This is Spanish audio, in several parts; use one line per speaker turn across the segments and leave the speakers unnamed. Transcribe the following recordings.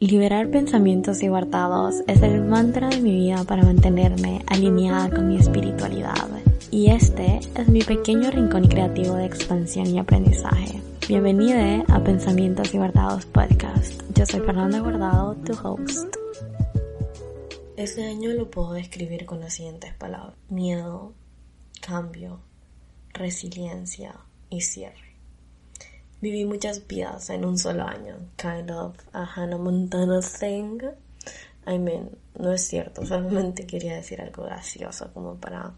Liberar pensamientos guardados es el mantra de mi vida para mantenerme alineada con mi espiritualidad. Y este es mi pequeño rincón creativo de expansión y aprendizaje. Bienvenida a Pensamientos Guardados Podcast. Yo soy Fernanda Guardado, tu host. Este año lo puedo describir con las siguientes palabras. Miedo, cambio, resiliencia y cierre. Viví muchas vidas en un solo año. Kind of a Hannah Montana thing. I mean, no es cierto. Solamente quería decir algo gracioso como para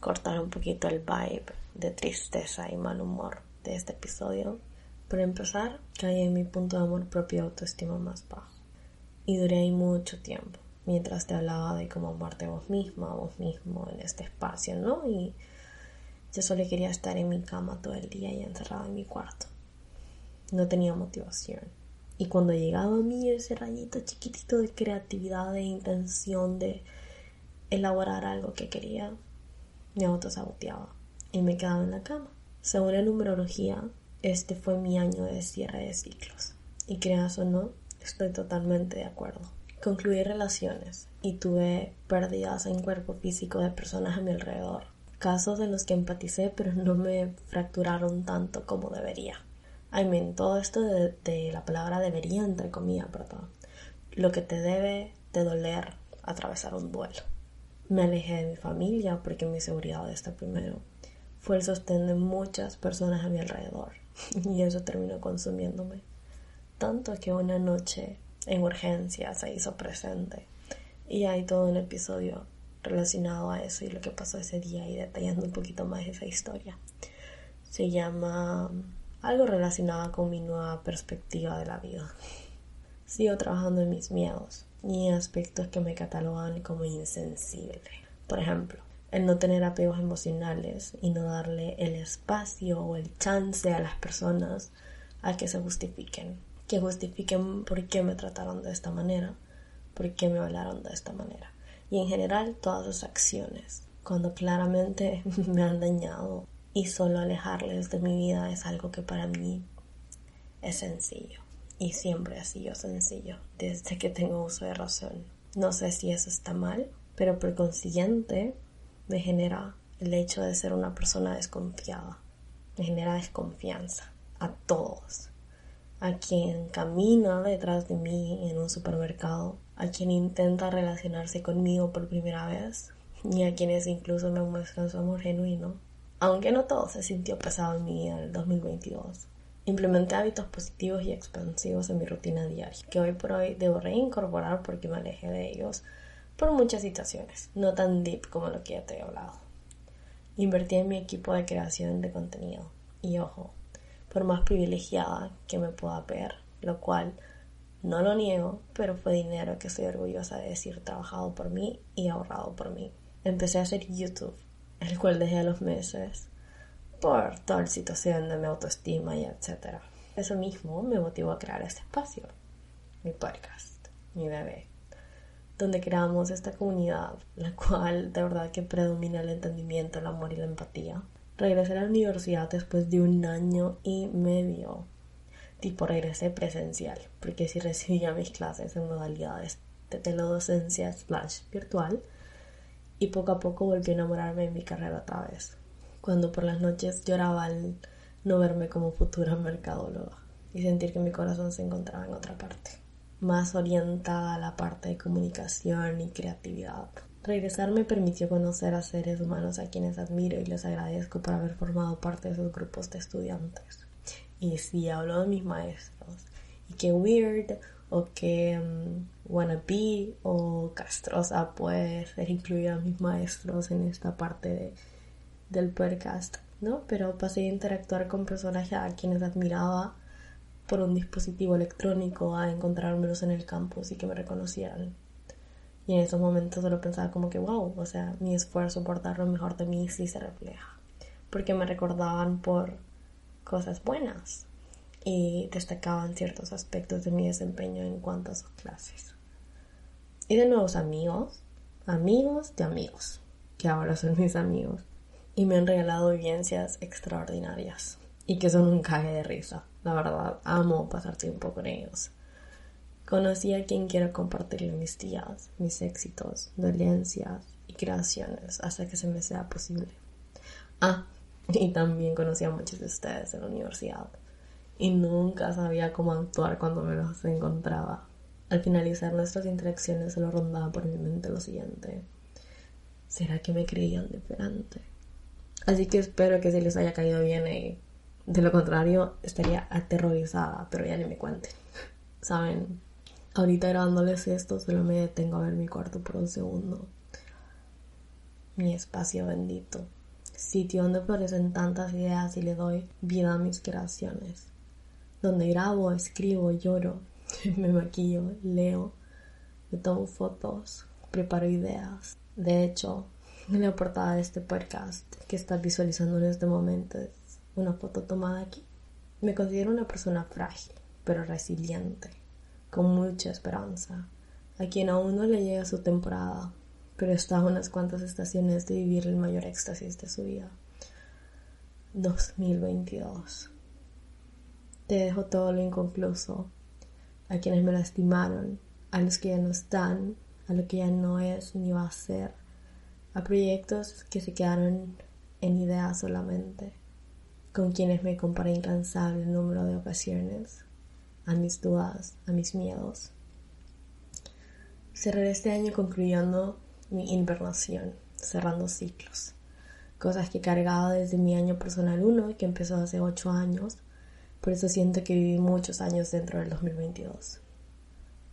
cortar un poquito el vibe de tristeza y mal humor de este episodio. Para empezar, caí en mi punto de amor propio y autoestima más bajo. Y duré ahí mucho tiempo. Mientras te hablaba de cómo amarte vos misma, vos mismo en este espacio, ¿no? Y yo solo quería estar en mi cama todo el día y encerrada en mi cuarto no tenía motivación. Y cuando llegaba a mí ese rayito chiquitito de creatividad, de intención, de elaborar algo que quería, me autosaboteaba y me quedaba en la cama. Según la numerología, este fue mi año de cierre de ciclos. Y creas o no, estoy totalmente de acuerdo. Concluí relaciones y tuve pérdidas en cuerpo físico de personas a mi alrededor. Casos en los que empaticé pero no me fracturaron tanto como debería. I mean, todo esto de, la palabra debería, entre comillas, perdón. Lo que te debe de doler atravesar un duelo. Me alejé de mi familia porque mi seguridad está primero. Fue el sostén de muchas personas a mi alrededor y eso terminó consumiéndome. Tanto que una noche en urgencia se hizo presente y hay todo un episodio relacionado a eso y lo que pasó ese día y detallando un poquito más esa historia. Se llama algo relacionado con mi nueva perspectiva de la vida. Sigo trabajando en mis miedos y aspectos que me catalogan como insensible. Por ejemplo, el no tener apegos emocionales y no darle el espacio o el chance a las personas a que se justifiquen. Que justifiquen por qué me trataron de esta manera, por qué me hablaron de esta manera. Y en general todas sus acciones, cuando claramente me han dañado y solo alejarles de mi vida es algo que para mí es sencillo y siempre ha sido sencillo desde que tengo uso de razón. No sé si eso está mal, pero por consiguiente me genera el hecho de ser una persona desconfiada. Me genera desconfianza a todos. A quien camina detrás de mí en un supermercado, a quien intenta relacionarse conmigo por primera vez, y a quienes incluso me muestran su amor genuino aunque no todo se sintió pesado en mi vida en el 2022. Implementé hábitos positivos y expansivos en mi rutina diaria, que hoy por hoy debo reincorporar porque me alejé de ellos por muchas situaciones, no tan deep como lo que ya te he hablado. Invertí en mi equipo de creación de contenido, y ojo, por más privilegiada que me pueda ver, lo cual no lo niego, pero fue dinero que estoy orgullosa de decir trabajado por mí y ahorrado por mí. Empecé a hacer YouTube el cual dejé a los meses por toda la situación de mi autoestima y etc. Eso mismo me motivó a crear este espacio, mi podcast, mi bebé, donde creamos esta comunidad, la cual de verdad que predomina el entendimiento, el amor y la empatía. Regresé a la universidad después de un año y medio. Tipo, regresé presencial, porque si recibía mis clases en modalidades de teledocencia slash virtual, y poco a poco volví a enamorarme de mi carrera otra vez, cuando por las noches lloraba al no verme como futura mercadóloga y sentir que mi corazón se encontraba en otra parte, más orientada a la parte de comunicación y creatividad. Regresar me permitió conocer a seres humanos a quienes admiro y les agradezco por haber formado parte de esos grupos de estudiantes. Y si hablo de mis maestros, y qué weird o que um, wannabe o castrosa puede ser incluida mis maestros en esta parte del podcast, ¿no? Pero pasé a interactuar con personas a quienes admiraba por un dispositivo electrónico a encontrármelos en el campus y que me reconocieran. Y en esos momentos solo pensaba como que, wow, o sea, mi esfuerzo por dar lo mejor de mí sí se refleja. Porque me recordaban por cosas buenas, y destacaban ciertos aspectos de mi desempeño en cuanto a sus clases. Y de nuevos amigos, amigos de amigos, que ahora son mis amigos, y me han regalado vivencias extraordinarias y que son un cague de risa. La verdad, amo pasar tiempo con ellos. Conocí a quien quiero compartirle mis días, mis éxitos, dolencias y creaciones hasta que se me sea posible. Ah, y también conocí a muchos de ustedes en la universidad y nunca sabía cómo actuar cuando me los encontraba. Al finalizar nuestras interacciones solo rondaba por mi mente lo siguiente. ¿Será que me creían diferente? Así que espero que se les haya caído bien y de lo contrario estaría aterrorizada, pero ya ni me cuenten. Saben, ahorita grabándoles esto solo me detengo a ver mi cuarto por un segundo. Mi espacio bendito. Sitio donde florecen tantas ideas y le doy vida a mis creaciones donde grabo, escribo, lloro, me maquillo, leo, me tomo fotos, preparo ideas. De hecho, en la portada de este podcast que estás visualizando en este momento es una foto tomada aquí. Me considero una persona frágil, pero resiliente, con mucha esperanza, a quien aún no le llega su temporada, pero está a unas cuantas estaciones de vivir el mayor éxtasis de su vida. 2022. Te dejo todo lo inconcluso, a quienes me lastimaron, a los que ya no están, a lo que ya no es ni va a ser, a proyectos que se quedaron en ideas solamente, con quienes me comparé incansable número de ocasiones, a mis dudas, a mis miedos. Cerraré este año concluyendo mi invernación, cerrando ciclos, cosas que he cargado desde mi año personal 1, que empezó hace 8 años, por eso siento que viví muchos años dentro del 2022.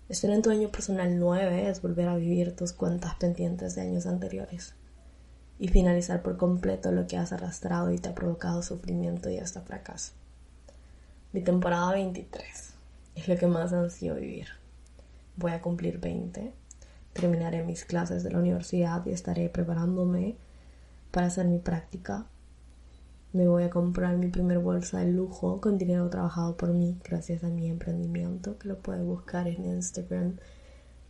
Estar en tu año personal 9 es volver a vivir tus cuentas pendientes de años anteriores y finalizar por completo lo que has arrastrado y te ha provocado sufrimiento y hasta fracaso. Mi temporada 23 es lo que más ansío vivir. Voy a cumplir 20, terminaré mis clases de la universidad y estaré preparándome para hacer mi práctica me voy a comprar mi primer bolsa de lujo con dinero trabajado por mí gracias a mi emprendimiento que lo puedes buscar en Instagram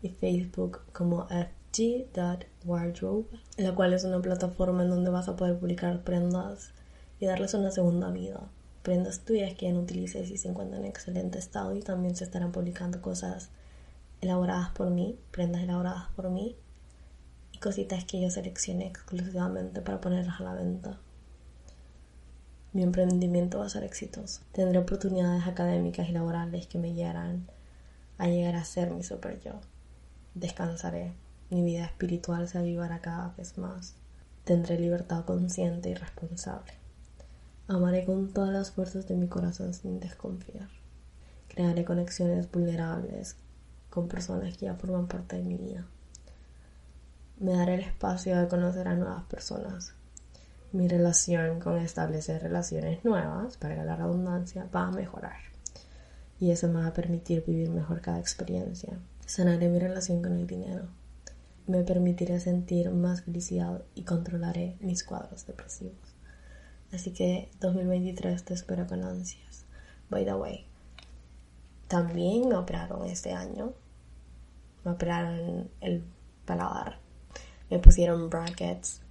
y Facebook como fg.wardrobe, la cual es una plataforma en donde vas a poder publicar prendas y darles una segunda vida. Prendas tuyas que ya no utilices y se encuentran en excelente estado y también se estarán publicando cosas elaboradas por mí, prendas elaboradas por mí y cositas que yo seleccioné exclusivamente para ponerlas a la venta mi emprendimiento va a ser exitoso. Tendré oportunidades académicas y laborales que me llevarán a llegar a ser mi super yo. Descansaré. Mi vida espiritual se avivará cada vez más. Tendré libertad consciente y responsable. Amaré con todas las fuerzas de mi corazón sin desconfiar. Crearé conexiones vulnerables con personas que ya forman parte de mi vida. Me daré el espacio de conocer a nuevas personas mi relación con establecer relaciones nuevas, para la redundancia, va a mejorar. Y eso me va a permitir vivir mejor cada experiencia. Sanaré mi relación con el dinero. Me permitiré sentir más felicidad y controlaré mis cuadros depresivos. Así que 2023 te espero con ansias. By the way, también me operaron este año. Me operaron el paladar. Me pusieron brackets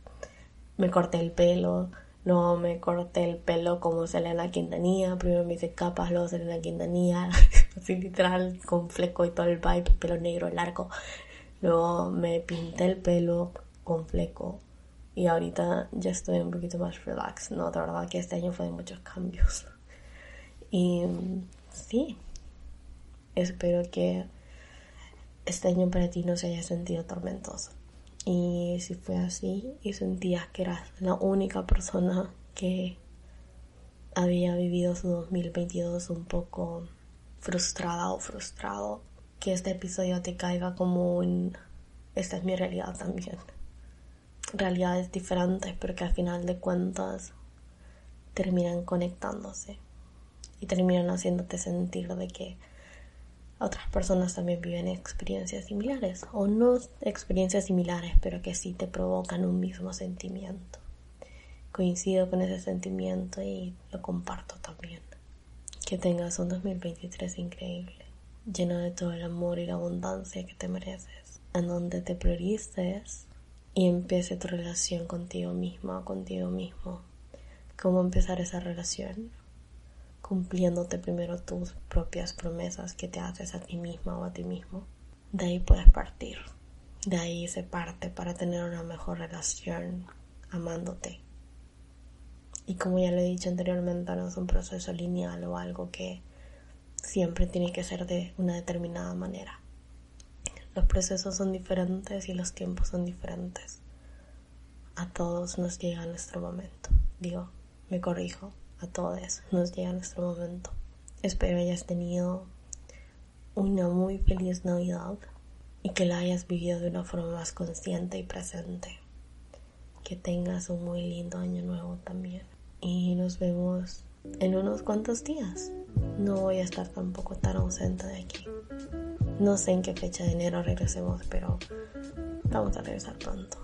me corté el pelo, no me corté el pelo como Selena Quintanilla, primero me hice capas, luego Selena Quintanilla, así literal, con fleco y todo el vibe, pelo negro largo. Luego me pinté el pelo con fleco y ahorita ya estoy un poquito más relax, no, de verdad que este año fue de muchos cambios. Y sí, espero que este año para ti no se haya sentido tormentoso. Y si fue así y sentías que eras la única persona que había vivido su 2022 un poco frustrada o frustrado, que este episodio te caiga como un... Esta es mi realidad también. Realidades diferentes, pero que al final de cuentas terminan conectándose y terminan haciéndote sentir de que otras personas también viven experiencias similares o no experiencias similares pero que sí te provocan un mismo sentimiento. Coincido con ese sentimiento y lo comparto también. Que tengas un 2023 increíble lleno de todo el amor y la abundancia que te mereces. En donde te priorices y empiece tu relación contigo misma o contigo mismo. Cómo empezar esa relación cumpliéndote primero tus propias promesas que te haces a ti misma o a ti mismo. De ahí puedes partir. De ahí se parte para tener una mejor relación amándote. Y como ya lo he dicho anteriormente, no es un proceso lineal o algo que siempre tiene que ser de una determinada manera. Los procesos son diferentes y los tiempos son diferentes. A todos nos llega nuestro momento. Digo, me corrijo, a todos nos llega nuestro momento. Espero hayas tenido una muy feliz Navidad y que la hayas vivido de una forma más consciente y presente. Que tengas un muy lindo año nuevo también. Y nos vemos en unos cuantos días. No voy a estar tampoco tan ausente de aquí. No sé en qué fecha de enero regresemos, pero vamos a regresar pronto.